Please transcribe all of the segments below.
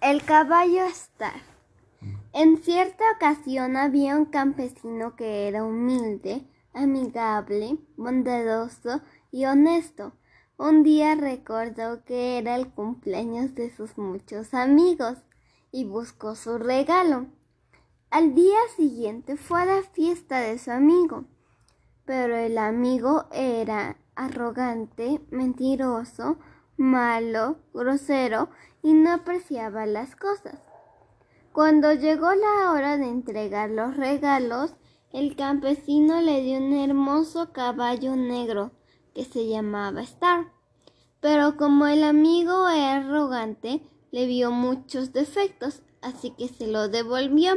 El caballo Star. En cierta ocasión había un campesino que era humilde, amigable, bondadoso y honesto. Un día recordó que era el cumpleaños de sus muchos amigos y buscó su regalo. Al día siguiente fue a la fiesta de su amigo, pero el amigo era arrogante, mentiroso, malo, grosero y no apreciaba las cosas. Cuando llegó la hora de entregar los regalos, el campesino le dio un hermoso caballo negro que se llamaba Star. Pero como el amigo era arrogante, le vio muchos defectos, así que se lo devolvió.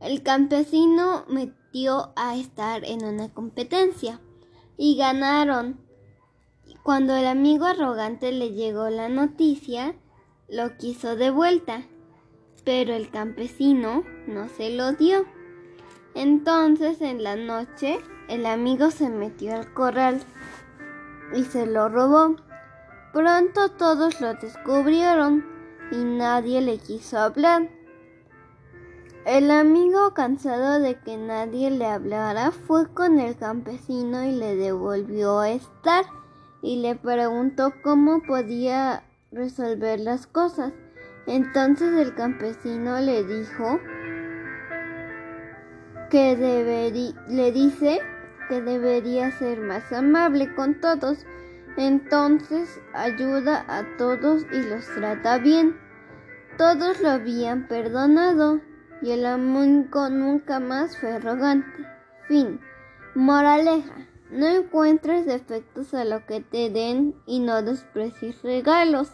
El campesino metió a Star en una competencia y ganaron. Cuando el amigo arrogante le llegó la noticia, lo quiso de vuelta, pero el campesino no se lo dio. Entonces en la noche el amigo se metió al corral y se lo robó. Pronto todos lo descubrieron y nadie le quiso hablar. El amigo, cansado de que nadie le hablara, fue con el campesino y le devolvió a estar y le preguntó cómo podía resolver las cosas. Entonces el campesino le dijo que le dice que debería ser más amable con todos. Entonces ayuda a todos y los trata bien. Todos lo habían perdonado y el amigo nunca más fue arrogante. Fin. Moraleja. No encuentres defectos a lo que te den y no desprecies regalos.